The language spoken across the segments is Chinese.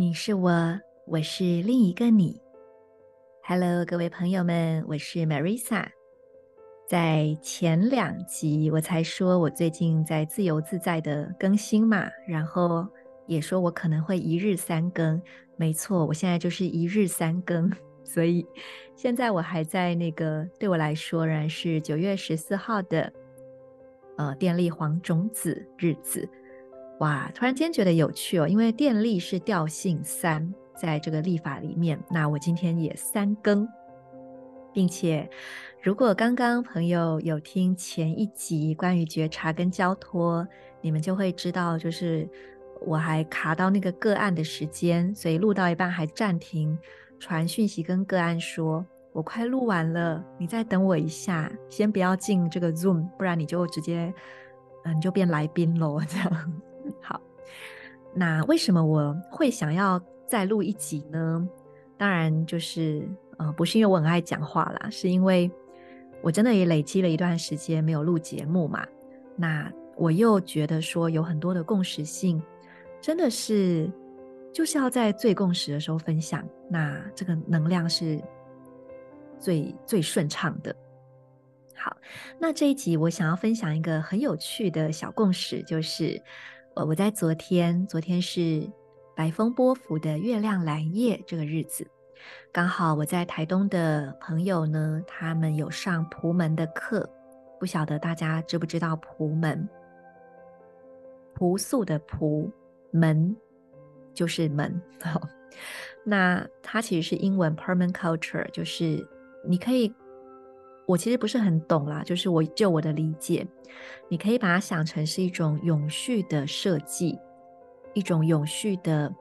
你是我，我是另一个你。Hello，各位朋友们，我是 Marisa。在前两集我才说我最近在自由自在的更新嘛，然后也说我可能会一日三更。没错，我现在就是一日三更，所以现在我还在那个对我来说仍然是九月十四号的呃电力黄种子日子。哇，突然间觉得有趣哦，因为电力是调性三，在这个历法里面，那我今天也三更，并且如果刚刚朋友有听前一集关于觉察跟交托，你们就会知道，就是我还卡到那个个案的时间，所以录到一半还暂停传讯息跟个案说，我快录完了，你再等我一下，先不要进这个 Zoom，不然你就直接嗯，你就变来宾喽，这样。好，那为什么我会想要再录一集呢？当然就是，呃，不是因为我很爱讲话啦，是因为我真的也累积了一段时间没有录节目嘛。那我又觉得说有很多的共识性，真的是就是要在最共识的时候分享，那这个能量是最最顺畅的。好，那这一集我想要分享一个很有趣的小共识，就是。我，我在昨天，昨天是白风波符的月亮蓝夜这个日子，刚好我在台东的朋友呢，他们有上蒲门的课，不晓得大家知不知道蒲门？朴素的朴门就是门，那它其实是英文 p e r m a n culture，就是你可以。我其实不是很懂啦，就是我就我的理解，你可以把它想成是一种永续的设计，一种永续的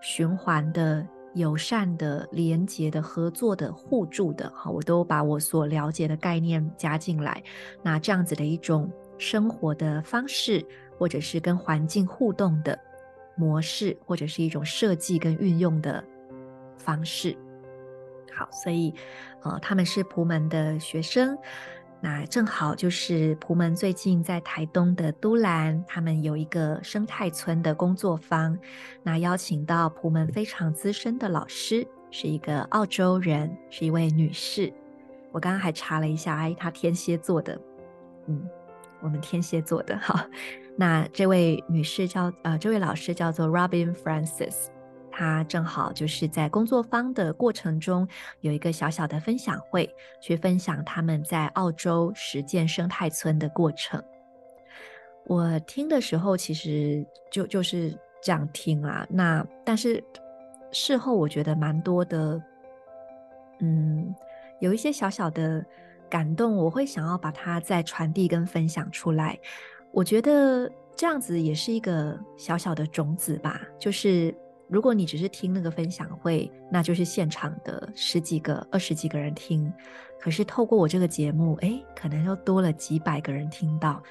循环的友善的连接的合作的互助的，好，我都把我所了解的概念加进来。那这样子的一种生活的方式，或者是跟环境互动的模式，或者是一种设计跟运用的方式。好，所以，呃，他们是朴门的学生，那正好就是朴门最近在台东的都兰，他们有一个生态村的工作坊，那邀请到朴门非常资深的老师，是一个澳洲人，是一位女士。我刚刚还查了一下，哎，她天蝎座的，嗯，我们天蝎座的。好，那这位女士叫，呃，这位老师叫做 Robin Francis。他正好就是在工作坊的过程中有一个小小的分享会，去分享他们在澳洲实践生态村的过程。我听的时候其实就就是这样听啊，那但是事后我觉得蛮多的，嗯，有一些小小的感动，我会想要把它再传递跟分享出来。我觉得这样子也是一个小小的种子吧，就是。如果你只是听那个分享会，那就是现场的十几个、二十几个人听。可是透过我这个节目，哎，可能又多了几百个人听到。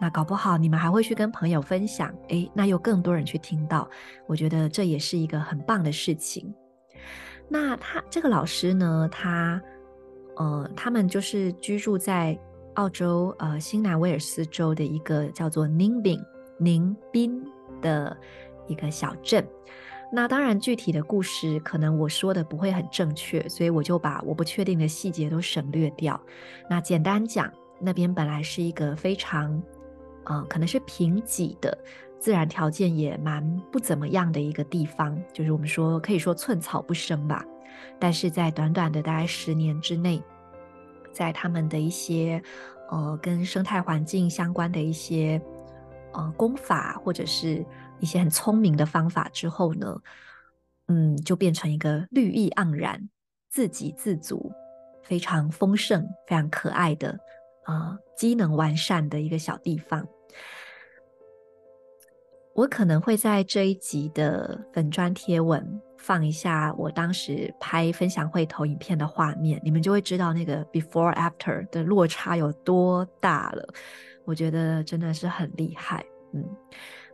那搞不好你们还会去跟朋友分享，哎，那又更多人去听到。我觉得这也是一个很棒的事情。那他这个老师呢，他呃，他们就是居住在澳洲呃新南威尔斯州的一个叫做宁宾宁宾的一个小镇。那当然，具体的故事可能我说的不会很正确，所以我就把我不确定的细节都省略掉。那简单讲，那边本来是一个非常，呃，可能是贫瘠的，自然条件也蛮不怎么样的一个地方，就是我们说可以说寸草不生吧。但是在短短的大概十年之内，在他们的一些呃跟生态环境相关的一些呃功法或者是。一些很聪明的方法之后呢，嗯，就变成一个绿意盎然、自给自足非常丰盛、非常可爱的啊、机能完善的一个小地方。我可能会在这一集的粉砖贴文放一下我当时拍分享会投影片的画面，你们就会知道那个 before after 的落差有多大了。我觉得真的是很厉害，嗯，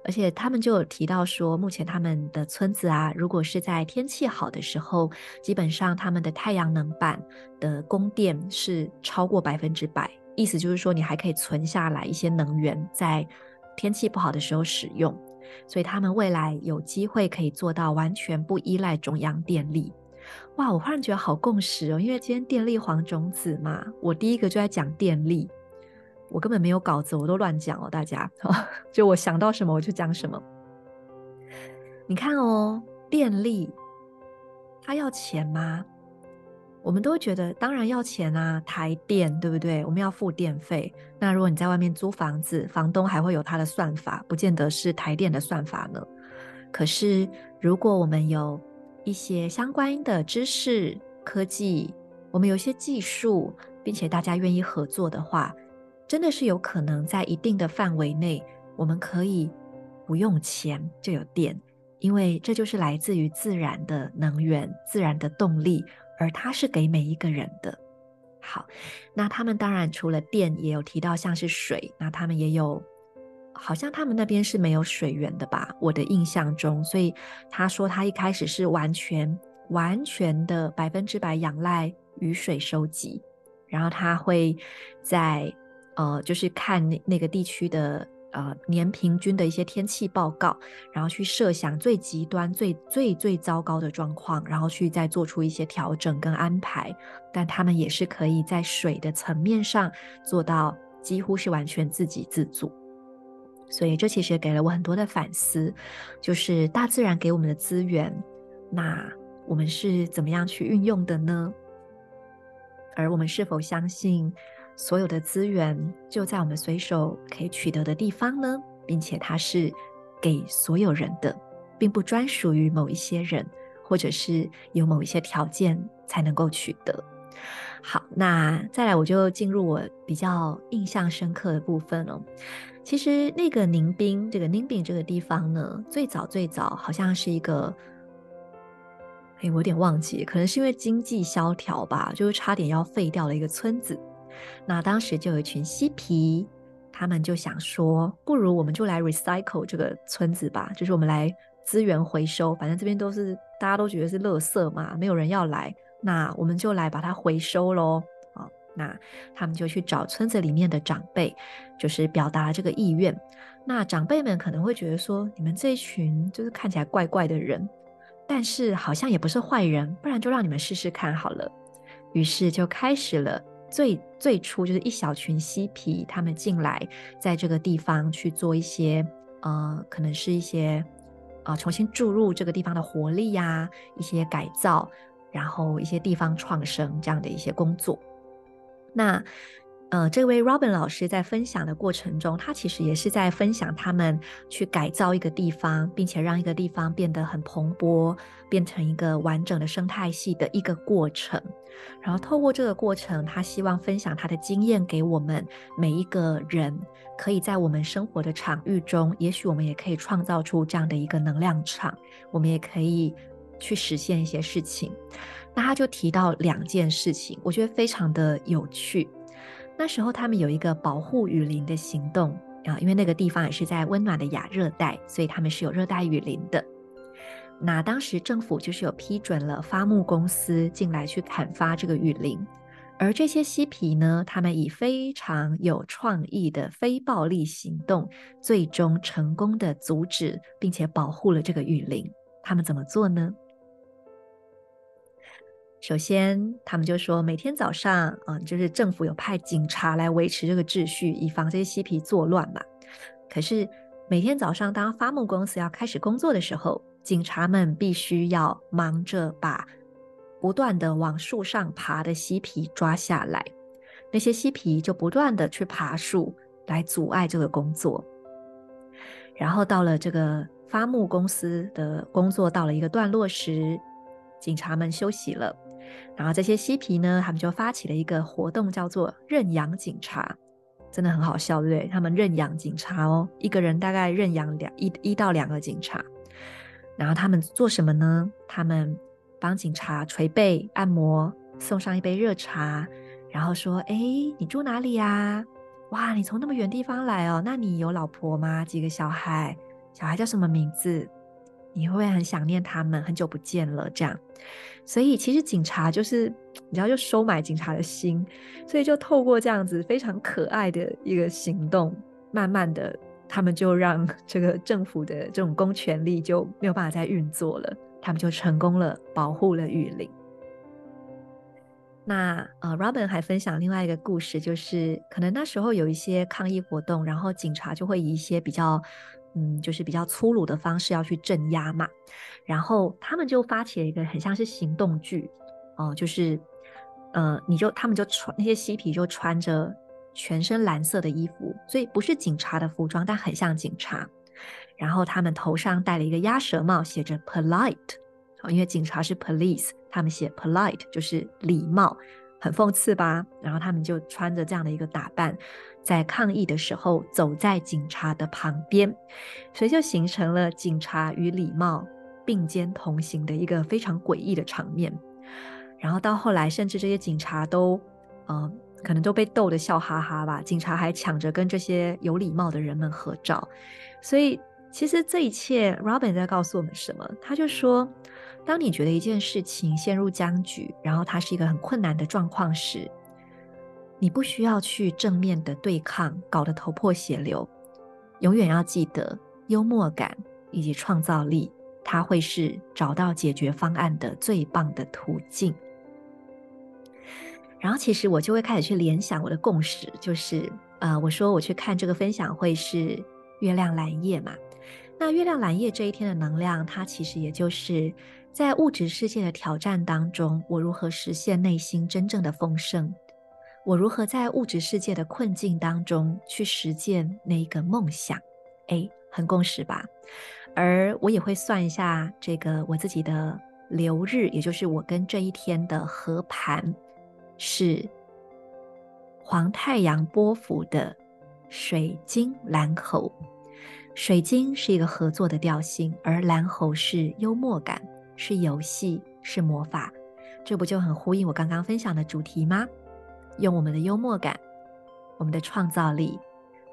而且他们就有提到说，目前他们的村子啊，如果是在天气好的时候，基本上他们的太阳能板的供电是超过百分之百，意思就是说你还可以存下来一些能源，在天气不好的时候使用。所以他们未来有机会可以做到完全不依赖中央电力。哇，我忽然觉得好共识哦，因为今天电力黄种子嘛，我第一个就在讲电力，我根本没有稿子，我都乱讲哦，大家，就我想到什么我就讲什么。你看哦，电力它要钱吗？我们都觉得，当然要钱啊，台电对不对？我们要付电费。那如果你在外面租房子，房东还会有他的算法，不见得是台电的算法呢。可是，如果我们有一些相关的知识、科技，我们有一些技术，并且大家愿意合作的话，真的是有可能在一定的范围内，我们可以不用钱就有电，因为这就是来自于自然的能源、自然的动力。而它是给每一个人的。好，那他们当然除了电，也有提到像是水，那他们也有，好像他们那边是没有水源的吧？我的印象中，所以他说他一开始是完全完全的百分之百仰赖雨水收集，然后他会在呃，就是看那那个地区的。呃，年平均的一些天气报告，然后去设想最极端、最最最糟糕的状况，然后去再做出一些调整跟安排。但他们也是可以在水的层面上做到几乎是完全自给自足。所以这其实给了我很多的反思，就是大自然给我们的资源，那我们是怎么样去运用的呢？而我们是否相信？所有的资源就在我们随手可以取得的地方呢，并且它是给所有人的，并不专属于某一些人，或者是有某一些条件才能够取得。好，那再来我就进入我比较印象深刻的部分了。其实那个宁宾，这个宁滨这个地方呢，最早最早好像是一个，哎，我有点忘记，可能是因为经济萧条吧，就是差点要废掉了一个村子。那当时就有一群嬉皮，他们就想说，不如我们就来 recycle 这个村子吧，就是我们来资源回收，反正这边都是大家都觉得是垃圾嘛，没有人要来，那我们就来把它回收喽。啊，那他们就去找村子里面的长辈，就是表达了这个意愿。那长辈们可能会觉得说，你们这一群就是看起来怪怪的人，但是好像也不是坏人，不然就让你们试试看好了。于是就开始了。最最初就是一小群嬉皮，他们进来，在这个地方去做一些，呃，可能是一些，啊，重新注入这个地方的活力呀、一些改造，然后一些地方创生这样的一些工作。那。呃，这位 Robin 老师在分享的过程中，他其实也是在分享他们去改造一个地方，并且让一个地方变得很蓬勃，变成一个完整的生态系的一个过程。然后透过这个过程，他希望分享他的经验给我们每一个人，可以在我们生活的场域中，也许我们也可以创造出这样的一个能量场，我们也可以去实现一些事情。那他就提到两件事情，我觉得非常的有趣。那时候他们有一个保护雨林的行动啊，因为那个地方也是在温暖的亚热带，所以他们是有热带雨林的。那当时政府就是有批准了伐木公司进来去砍伐这个雨林，而这些嬉皮呢，他们以非常有创意的非暴力行动，最终成功的阻止并且保护了这个雨林。他们怎么做呢？首先，他们就说每天早上，嗯、就是政府有派警察来维持这个秩序，以防这些嬉皮作乱嘛。可是每天早上，当伐木公司要开始工作的时候，警察们必须要忙着把不断的往树上爬的嬉皮抓下来。那些嬉皮就不断的去爬树来阻碍这个工作。然后到了这个伐木公司的工作到了一个段落时，警察们休息了。然后这些嬉皮呢，他们就发起了一个活动，叫做认养警察，真的很好笑，对不对？他们认养警察哦，一个人大概认养两一一到两个警察。然后他们做什么呢？他们帮警察捶背、按摩，送上一杯热茶，然后说：“哎，你住哪里呀？哇，你从那么远地方来哦，那你有老婆吗？几个小孩？小孩叫什么名字？你会很想念他们？很久不见了，这样。”所以其实警察就是，你知道，就收买警察的心，所以就透过这样子非常可爱的一个行动，慢慢的，他们就让 这个政府的这种公权力就没有办法再运作了，他们就成功了，保护了雨林。那呃，Robin 还分享另外一个故事，就是可能那时候有一些抗议活动，然后警察就会以一些比较。嗯，就是比较粗鲁的方式要去镇压嘛，然后他们就发起了一个很像是行动剧，哦、就是，呃，你就他们就穿那些嬉皮就穿着全身蓝色的衣服，所以不是警察的服装，但很像警察。然后他们头上戴了一个鸭舌帽，写着 polite，哦，因为警察是 police，他们写 polite 就是礼貌，很讽刺吧？然后他们就穿着这样的一个打扮。在抗议的时候，走在警察的旁边，所以就形成了警察与礼貌并肩同行的一个非常诡异的场面。然后到后来，甚至这些警察都，呃，可能都被逗得笑哈哈吧。警察还抢着跟这些有礼貌的人们合照。所以，其实这一切，Robin 在告诉我们什么？他就说，当你觉得一件事情陷入僵局，然后它是一个很困难的状况时，你不需要去正面的对抗，搞得头破血流。永远要记得，幽默感以及创造力，它会是找到解决方案的最棒的途径。然后，其实我就会开始去联想我的共识，就是，呃，我说我去看这个分享会是月亮蓝夜嘛。那月亮蓝夜这一天的能量，它其实也就是在物质世界的挑战当中，我如何实现内心真正的丰盛。我如何在物质世界的困境当中去实践那一个梦想？哎，很共识吧？而我也会算一下这个我自己的流日，也就是我跟这一天的合盘是黄太阳波幅的水晶蓝猴。水晶是一个合作的调性，而蓝猴是幽默感，是游戏，是魔法。这不就很呼应我刚刚分享的主题吗？用我们的幽默感，我们的创造力，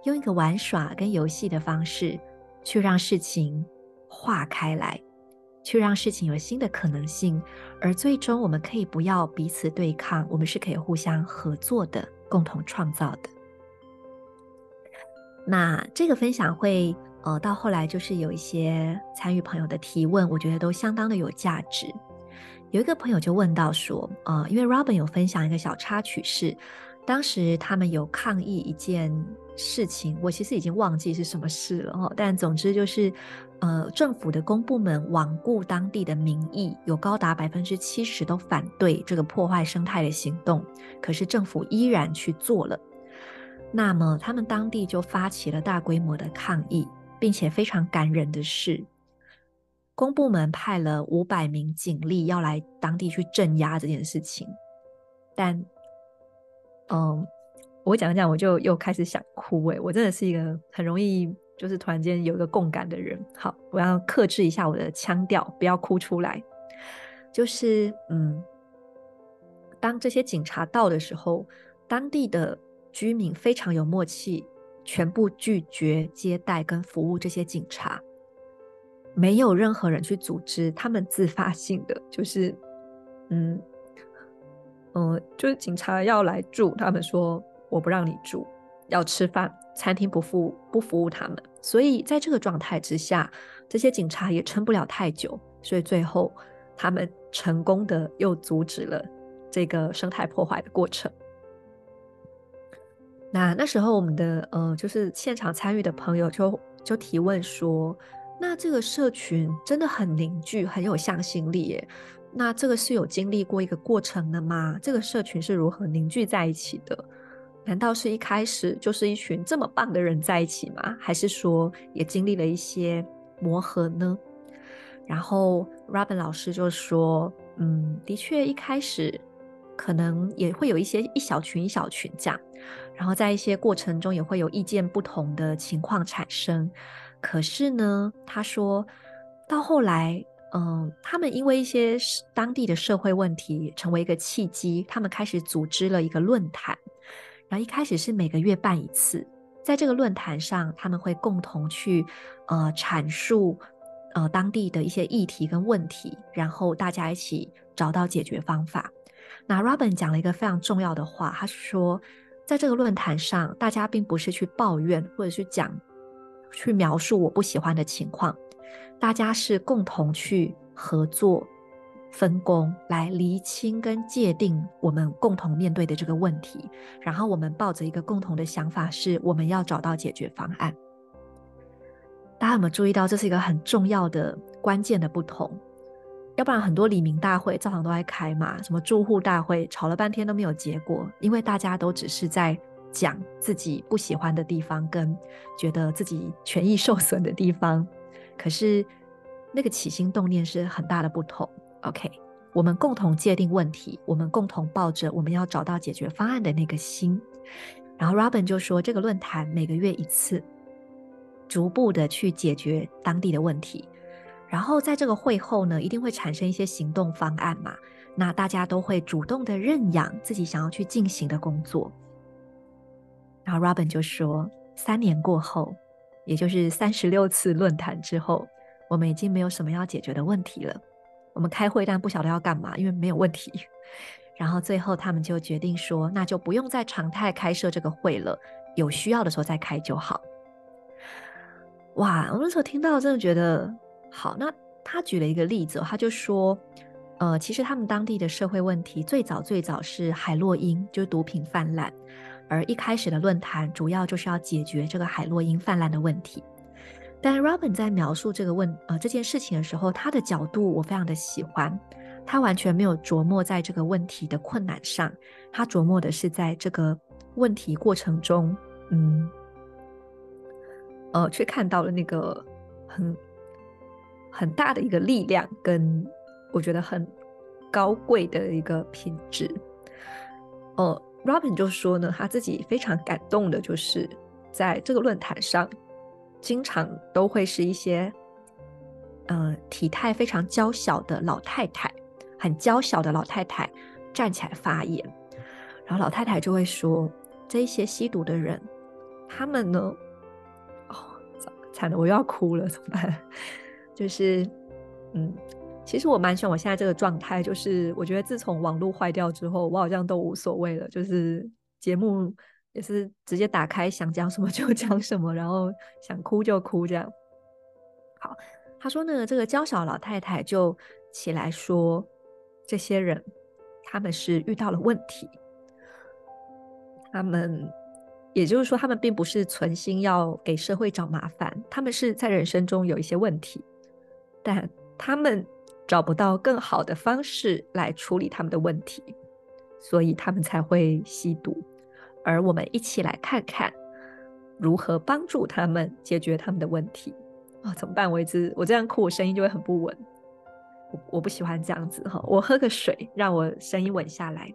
用一个玩耍跟游戏的方式，去让事情化开来，去让事情有新的可能性，而最终我们可以不要彼此对抗，我们是可以互相合作的，共同创造的。那这个分享会，呃，到后来就是有一些参与朋友的提问，我觉得都相当的有价值。有一个朋友就问到说，呃，因为 Robin 有分享一个小插曲是，当时他们有抗议一件事情，我其实已经忘记是什么事了哈，但总之就是，呃，政府的公部门罔顾当地的民意，有高达百分之七十都反对这个破坏生态的行动，可是政府依然去做了，那么他们当地就发起了大规模的抗议，并且非常感人的是。公部门派了五百名警力要来当地去镇压这件事情，但，嗯，我讲讲我就又开始想哭诶，我真的是一个很容易就是突然间有一个共感的人。好，我要克制一下我的腔调，不要哭出来。就是，嗯，当这些警察到的时候，当地的居民非常有默契，全部拒绝接待跟服务这些警察。没有任何人去组织，他们自发性的就是，嗯，嗯、就是警察要来住，他们说我不让你住，要吃饭，餐厅不服不服务他们，所以在这个状态之下，这些警察也撑不了太久，所以最后他们成功的又阻止了这个生态破坏的过程。那那时候我们的呃，就是现场参与的朋友就就提问说。那这个社群真的很凝聚，很有向心力耶。那这个是有经历过一个过程的吗？这个社群是如何凝聚在一起的？难道是一开始就是一群这么棒的人在一起吗？还是说也经历了一些磨合呢？然后 Robin 老师就说，嗯，的确一开始可能也会有一些一小群一小群这样，然后在一些过程中也会有意见不同的情况产生。可是呢，他说到后来，嗯，他们因为一些当地的社会问题成为一个契机，他们开始组织了一个论坛。然后一开始是每个月办一次，在这个论坛上，他们会共同去呃阐述呃当地的一些议题跟问题，然后大家一起找到解决方法。那 Robin 讲了一个非常重要的话，他说，在这个论坛上，大家并不是去抱怨或者是讲去描述我不喜欢的情况，大家是共同去合作。分工来厘清跟界定我们共同面对的这个问题，然后我们抱着一个共同的想法，是我们要找到解决方案。大家有没有注意到，这是一个很重要的关键的不同？要不然很多里民大会照常都在开嘛，什么住户大会吵了半天都没有结果，因为大家都只是在讲自己不喜欢的地方，跟觉得自己权益受损的地方，可是那个起心动念是很大的不同。OK，我们共同界定问题，我们共同抱着我们要找到解决方案的那个心。然后 Robin 就说，这个论坛每个月一次，逐步的去解决当地的问题。然后在这个会后呢，一定会产生一些行动方案嘛。那大家都会主动的认养自己想要去进行的工作。然后 Robin 就说，三年过后，也就是三十六次论坛之后，我们已经没有什么要解决的问题了。我们开会，但不晓得要干嘛，因为没有问题。然后最后他们就决定说，那就不用再常态开设这个会了，有需要的时候再开就好。哇，我那时候听到真的觉得好。那他举了一个例子，他就说，呃，其实他们当地的社会问题最早最早是海洛因，就是毒品泛滥，而一开始的论坛主要就是要解决这个海洛因泛滥的问题。但 Robin 在描述这个问呃这件事情的时候，他的角度我非常的喜欢。他完全没有琢磨在这个问题的困难上，他琢磨的是在这个问题过程中，嗯，呃，却看到了那个很很大的一个力量，跟我觉得很高贵的一个品质。呃，Robin 就说呢，他自己非常感动的，就是在这个论坛上。经常都会是一些，呃，体态非常娇小的老太太，很娇小的老太太站起来发言，然后老太太就会说：“这些吸毒的人，他们呢？哦，惨了，我又要哭了，怎么办？就是，嗯，其实我蛮喜欢我现在这个状态，就是我觉得自从网络坏掉之后，我好像都无所谓了，就是节目。”也是直接打开，想讲什么 就讲什么，然后想哭就哭这样。好，他说呢，这个娇小老太太就起来说，这些人他们是遇到了问题，他们也就是说，他们并不是存心要给社会找麻烦，他们是在人生中有一些问题，但他们找不到更好的方式来处理他们的问题，所以他们才会吸毒。而我们一起来看看如何帮助他们解决他们的问题、哦？怎么办？我一直我这样哭，我声音就会很不稳。我我不喜欢这样子哈。我喝个水，让我声音稳下来。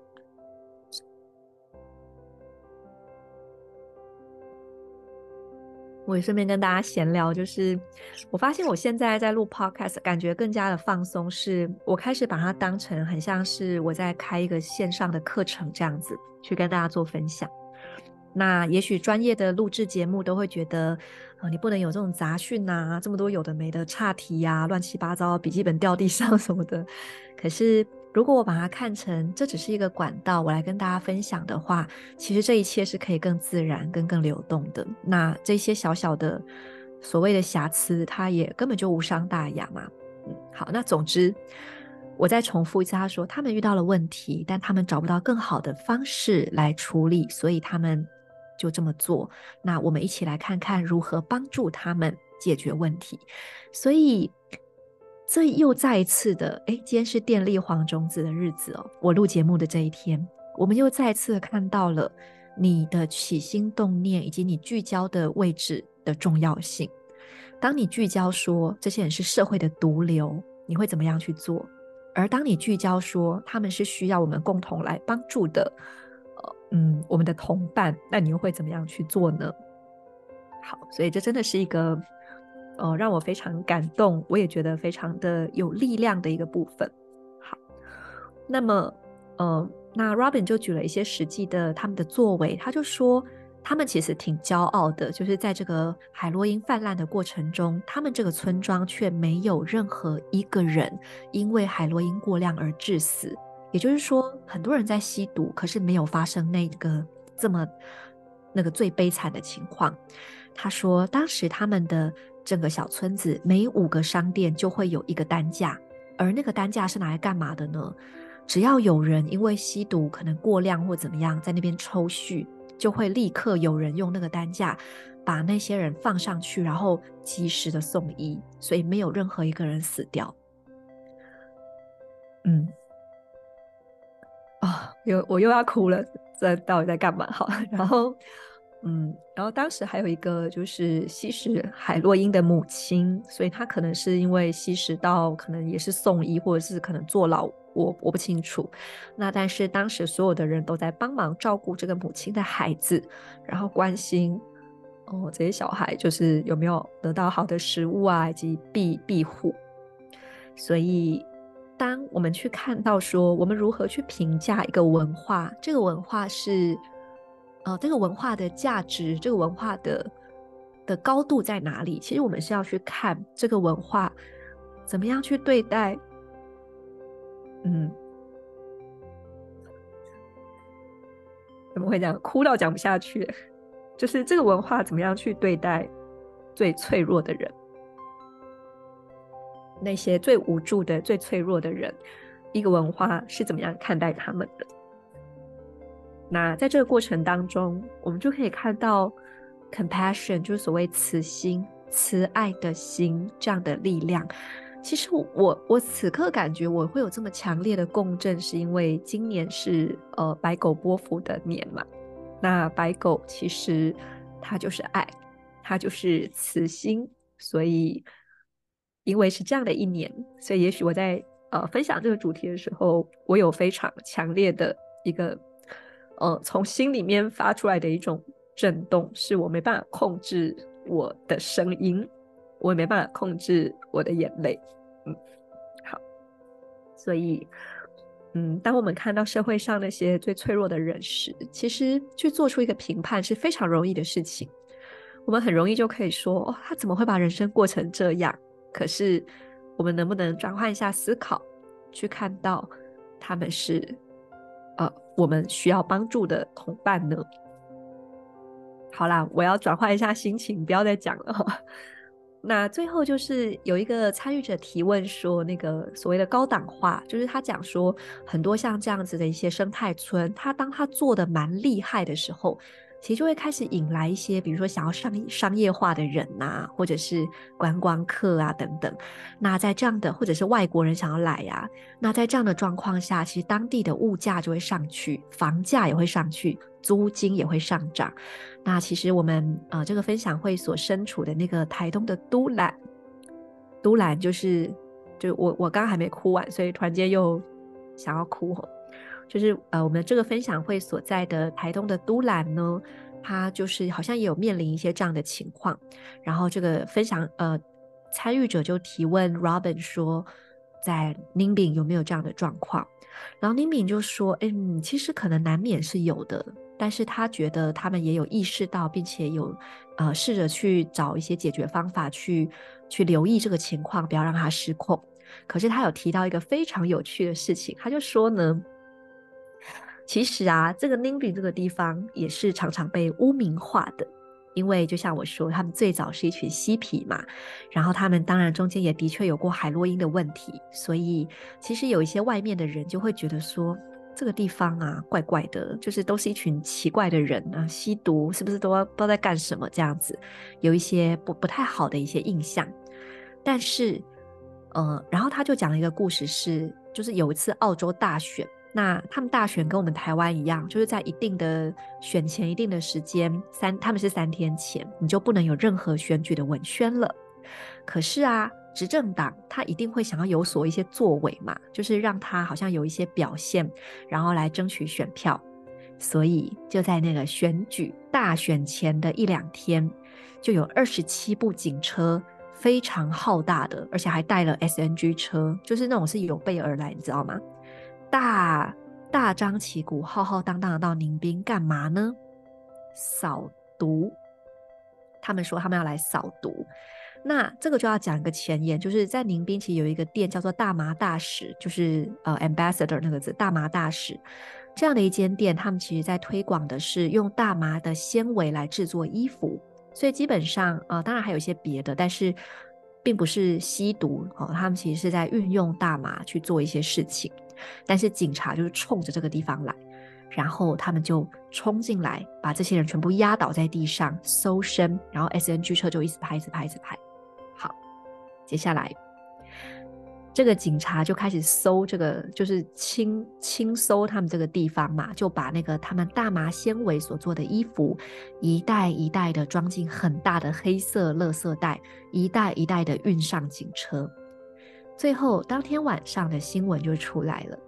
我也顺便跟大家闲聊，就是我发现我现在在录 podcast，感觉更加的放松。是我开始把它当成很像是我在开一个线上的课程这样子，去跟大家做分享。那也许专业的录制节目都会觉得，呃，你不能有这种杂讯啊，这么多有的没的岔题呀，乱七八糟，笔记本掉地上什么的。可是如果我把它看成这只是一个管道，我来跟大家分享的话，其实这一切是可以更自然、跟更流动的。那这些小小的所谓的瑕疵，它也根本就无伤大雅嘛。嗯，好，那总之我再重复一次，他说他们遇到了问题，但他们找不到更好的方式来处理，所以他们。就这么做，那我们一起来看看如何帮助他们解决问题。所以，所以又再一次的，哎，今天是电力黄种子的日子哦。我录节目的这一天，我们又再次看到了你的起心动念以及你聚焦的位置的重要性。当你聚焦说这些人是社会的毒瘤，你会怎么样去做？而当你聚焦说他们是需要我们共同来帮助的，呃，嗯，我们的同伴，那你又会怎么样去做呢？好，所以这真的是一个，呃，让我非常感动，我也觉得非常的有力量的一个部分。好，那么，呃，那 Robin 就举了一些实际的他们的作为，他就说。他们其实挺骄傲的，就是在这个海洛因泛滥的过程中，他们这个村庄却没有任何一个人因为海洛因过量而致死。也就是说，很多人在吸毒，可是没有发生那个这么那个最悲惨的情况。他说，当时他们的整个小村子每五个商店就会有一个担架，而那个担架是拿来干嘛的呢？只要有人因为吸毒可能过量或怎么样，在那边抽蓄。就会立刻有人用那个担架把那些人放上去，然后及时的送医，所以没有任何一个人死掉。嗯，啊、哦，又我又要哭了，这到底在干嘛？好，然后，嗯，然后当时还有一个就是吸食海洛因的母亲，所以她可能是因为吸食到，可能也是送医，或者是可能坐牢。我我不清楚，那但是当时所有的人都在帮忙照顾这个母亲的孩子，然后关心哦这些小孩就是有没有得到好的食物啊，以及庇庇护。所以当我们去看到说我们如何去评价一个文化，这个文化是呃这个文化的价值，这个文化的的高度在哪里？其实我们是要去看这个文化怎么样去对待。嗯，怎么会这样？哭到讲不下去。就是这个文化怎么样去对待最脆弱的人，那些最无助的、最脆弱的人，一个文化是怎么样看待他们的？那在这个过程当中，我们就可以看到 compassion，就是所谓慈心、慈爱的心这样的力量。其实我我此刻感觉我会有这么强烈的共振，是因为今年是呃白狗波伏的年嘛。那白狗其实它就是爱，它就是慈心，所以因为是这样的一年，所以也许我在呃分享这个主题的时候，我有非常强烈的一个呃从心里面发出来的一种震动，是我没办法控制我的声音。我也没办法控制我的眼泪，嗯，好，所以，嗯，当我们看到社会上那些最脆弱的人时，其实去做出一个评判是非常容易的事情。我们很容易就可以说，哦，他怎么会把人生过成这样？可是，我们能不能转换一下思考，去看到他们是，呃，我们需要帮助的同伴呢？好啦，我要转换一下心情，不要再讲了。那最后就是有一个参与者提问说，那个所谓的高档化，就是他讲说，很多像这样子的一些生态村，他当他做的蛮厉害的时候，其实就会开始引来一些，比如说想要商商业化的人呐、啊，或者是观光客啊等等。那在这样的，或者是外国人想要来呀、啊，那在这样的状况下，其实当地的物价就会上去，房价也会上去。租金也会上涨。那其实我们呃，这个分享会所身处的那个台东的都兰，都兰就是，就我我刚刚还没哭完，所以突然间又想要哭。就是呃，我们这个分享会所在的台东的都兰呢，它就是好像也有面临一些这样的情况。然后这个分享呃，参与者就提问 Robin 说，在 Nimbin 有没有这样的状况？然后 Nimbin 就说，嗯，其实可能难免是有的。但是他觉得他们也有意识到，并且有呃试着去找一些解决方法去，去去留意这个情况，不要让它失控。可是他有提到一个非常有趣的事情，他就说呢，其实啊，这个宁比这个地方也是常常被污名化的，因为就像我说，他们最早是一群嬉皮嘛，然后他们当然中间也的确有过海洛因的问题，所以其实有一些外面的人就会觉得说。这个地方啊，怪怪的，就是都是一群奇怪的人啊，吸毒是不是都不知道在干什么这样子，有一些不不太好的一些印象。但是，呃，然后他就讲了一个故事是，是就是有一次澳洲大选，那他们大选跟我们台湾一样，就是在一定的选前一定的时间，三他们是三天前，你就不能有任何选举的文宣了。可是啊，执政党他一定会想要有所一些作为嘛，就是让他好像有一些表现，然后来争取选票。所以就在那个选举大选前的一两天，就有二十七部警车，非常浩大的，而且还带了 SNG 车，就是那种是有备而来，你知道吗？大大张旗鼓，浩浩荡荡的到宁宾干嘛呢？扫毒。他们说他们要来扫毒。那这个就要讲一个前言，就是在宁宾其实有一个店叫做大麻大使，就是呃 ambassador 那个字，大麻大使这样的一间店，他们其实在推广的是用大麻的纤维来制作衣服，所以基本上、呃，当然还有一些别的，但是并不是吸毒哦，他们其实是在运用大麻去做一些事情，但是警察就是冲着这个地方来。然后他们就冲进来，把这些人全部压倒在地上，搜身，然后 SNG 车就一直拍，一直拍，一直拍。好，接下来这个警察就开始搜这个，就是清清搜他们这个地方嘛，就把那个他们大麻纤维所做的衣服，一袋一袋的装进很大的黑色垃圾袋，一袋一袋的运上警车。最后当天晚上的新闻就出来了。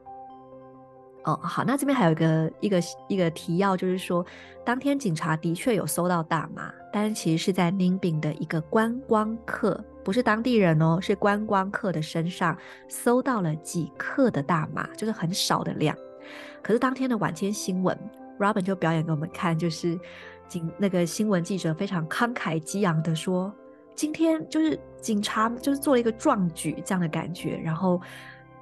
哦，好，那这边还有一个一个一个提要，就是说，当天警察的确有搜到大麻，但是其实是在宁宾的一个观光客，不是当地人哦，是观光客的身上搜到了几克的大麻，就是很少的量。可是当天的晚间新闻，Robin 就表演给我们看，就是警那个新闻记者非常慷慨激昂的说，今天就是警察就是做了一个壮举这样的感觉，然后。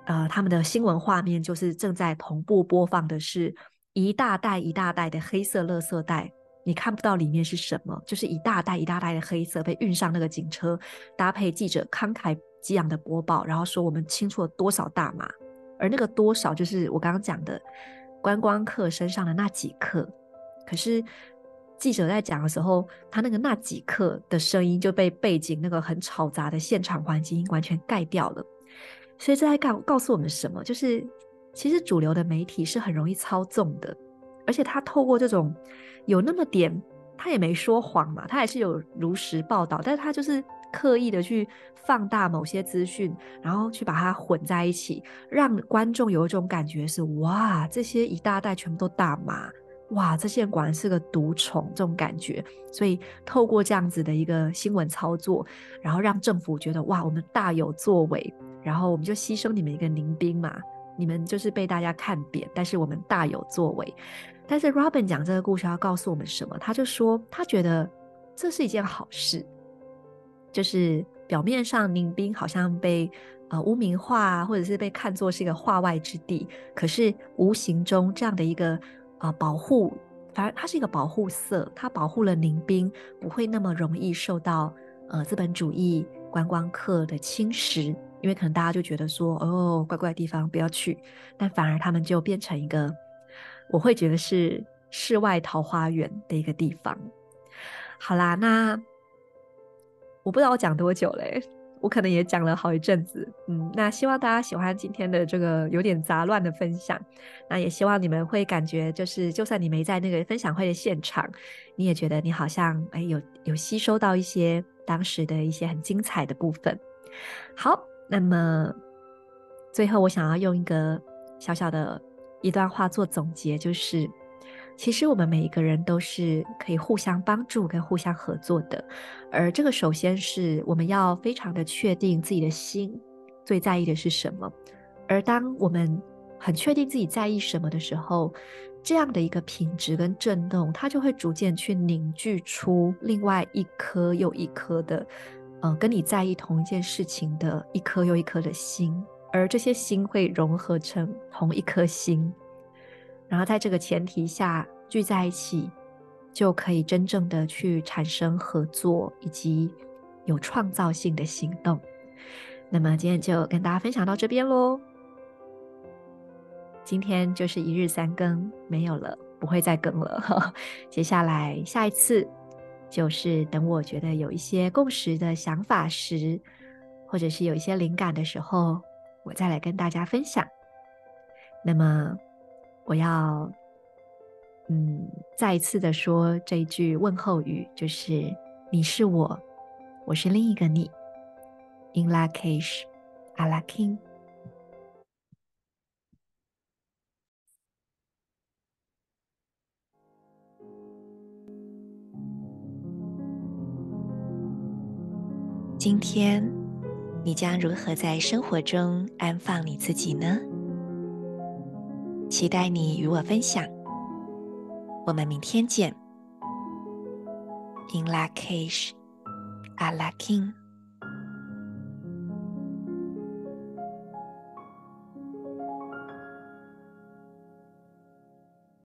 呃，他们的新闻画面就是正在同步播放的是一大袋一大袋的黑色垃圾袋，你看不到里面是什么，就是一大袋一大袋的黑色被运上那个警车，搭配记者慷慨激昂的播报，然后说我们清出了多少大麻，而那个多少就是我刚刚讲的观光客身上的那几克。可是记者在讲的时候，他那个那几刻的声音就被背景那个很吵杂的现场环境完全盖掉了。所以这在告告诉我们什么？就是其实主流的媒体是很容易操纵的，而且他透过这种有那么点，他也没说谎嘛，他还是有如实报道，但是他就是刻意的去放大某些资讯，然后去把它混在一起，让观众有一种感觉是哇，这些一大袋全部都大麻，哇，这些人果然是个毒虫这种感觉。所以透过这样子的一个新闻操作，然后让政府觉得哇，我们大有作为。然后我们就牺牲你们一个民兵嘛，你们就是被大家看扁，但是我们大有作为。但是 Robin 讲这个故事要告诉我们什么？他就说他觉得这是一件好事，就是表面上民兵好像被呃污名化，或者是被看作是一个化外之地，可是无形中这样的一个呃保护，反而它是一个保护色，它保护了宁宾不会那么容易受到呃资本主义观光客的侵蚀。因为可能大家就觉得说，哦，怪怪的地方不要去，但反而他们就变成一个，我会觉得是世外桃花源的一个地方。好啦，那我不知道我讲多久嘞，我可能也讲了好一阵子，嗯，那希望大家喜欢今天的这个有点杂乱的分享，那也希望你们会感觉就是，就算你没在那个分享会的现场，你也觉得你好像哎有有吸收到一些当时的一些很精彩的部分。好。那么，最后我想要用一个小小的一段话做总结，就是，其实我们每一个人都是可以互相帮助跟互相合作的，而这个首先是我们要非常的确定自己的心最在意的是什么，而当我们很确定自己在意什么的时候，这样的一个品质跟震动，它就会逐渐去凝聚出另外一颗又一颗的。呃，跟你在意同一件事情的一颗又一颗的心，而这些心会融合成同一颗心，然后在这个前提下聚在一起，就可以真正的去产生合作以及有创造性的行动。那么今天就跟大家分享到这边喽。今天就是一日三更，没有了，不会再更了。接下来下一次。就是等我觉得有一些共识的想法时，或者是有一些灵感的时候，我再来跟大家分享。那么，我要嗯再一次的说这一句问候语，就是“你是我，我是另一个你”。In lak'ech alakim。今天你将如何在生活中安放你自己呢？期待你与我分享。我们明天见。In lak'ech alakim。